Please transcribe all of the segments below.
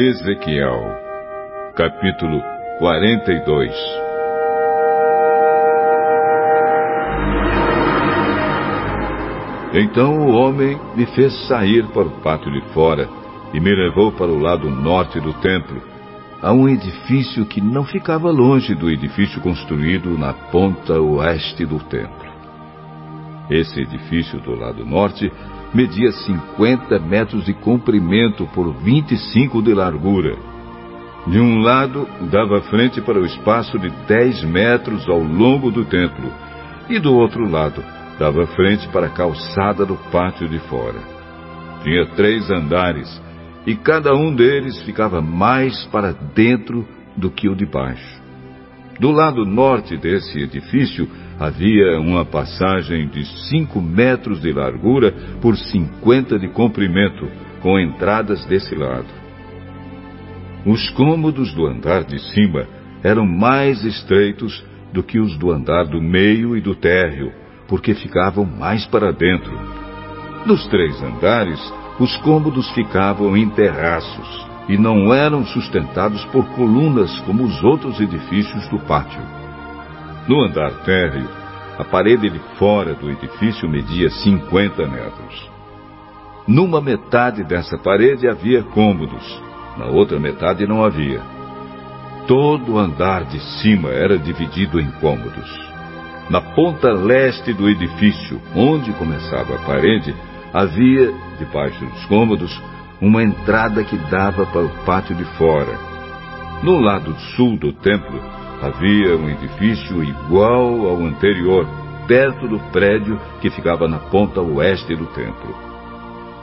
Ezequiel, capítulo 42 Então o homem me fez sair para o pátio de fora e me levou para o lado norte do templo, a um edifício que não ficava longe do edifício construído na ponta oeste do templo. Esse edifício do lado norte media 50 metros de comprimento por 25 de largura. De um lado, dava frente para o espaço de 10 metros ao longo do templo, e do outro lado, dava frente para a calçada do pátio de fora. Tinha três andares, e cada um deles ficava mais para dentro do que o de baixo. Do lado norte desse edifício havia uma passagem de cinco metros de largura por cinquenta de comprimento, com entradas desse lado. Os cômodos do andar de cima eram mais estreitos do que os do andar do meio e do térreo, porque ficavam mais para dentro. Nos três andares, os cômodos ficavam em terraços e não eram sustentados por colunas como os outros edifícios do pátio. No andar térreo, a parede de fora do edifício media 50 metros. Numa metade dessa parede havia cômodos, na outra metade não havia. Todo o andar de cima era dividido em cômodos. Na ponta leste do edifício, onde começava a parede, havia, debaixo dos cômodos, uma entrada que dava para o pátio de fora. No lado sul do templo havia um edifício igual ao anterior, perto do prédio que ficava na ponta oeste do templo.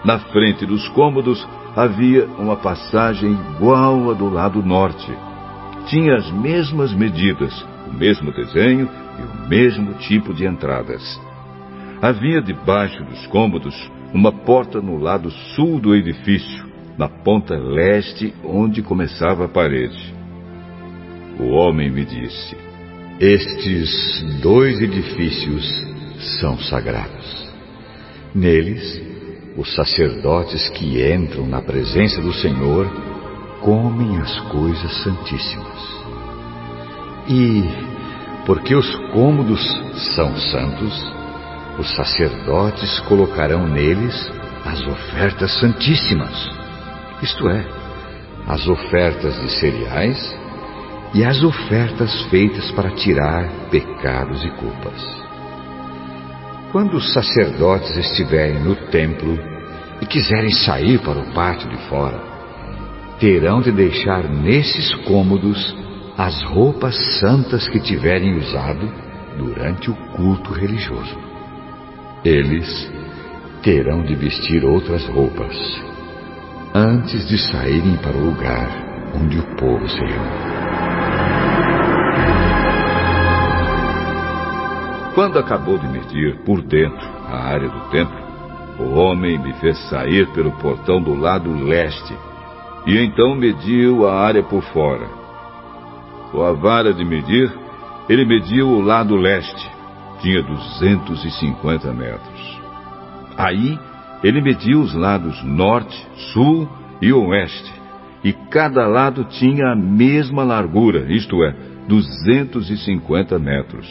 Na frente dos cômodos havia uma passagem igual à do lado norte. Tinha as mesmas medidas, o mesmo desenho e o mesmo tipo de entradas. Havia debaixo dos cômodos uma porta no lado sul do edifício, na ponta leste onde começava a parede. O homem me disse: Estes dois edifícios são sagrados. Neles, os sacerdotes que entram na presença do Senhor comem as coisas santíssimas. E porque os cômodos são santos, os sacerdotes colocarão neles as ofertas santíssimas, isto é, as ofertas de cereais e as ofertas feitas para tirar pecados e culpas. Quando os sacerdotes estiverem no templo e quiserem sair para o pátio de fora, terão de deixar nesses cômodos as roupas santas que tiverem usado durante o culto religioso. Eles terão de vestir outras roupas antes de saírem para o lugar onde o povo se reúne. Quando acabou de medir por dentro a área do templo, o homem me fez sair pelo portão do lado leste e então mediu a área por fora com a vara de medir, ele mediu o lado leste. Tinha 250 metros. Aí, ele mediu os lados norte, sul e oeste. E cada lado tinha a mesma largura, isto é, 250 metros.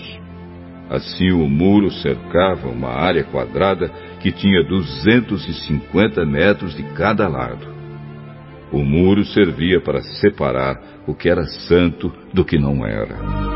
Assim, o muro cercava uma área quadrada que tinha 250 metros de cada lado. O muro servia para separar o que era santo do que não era.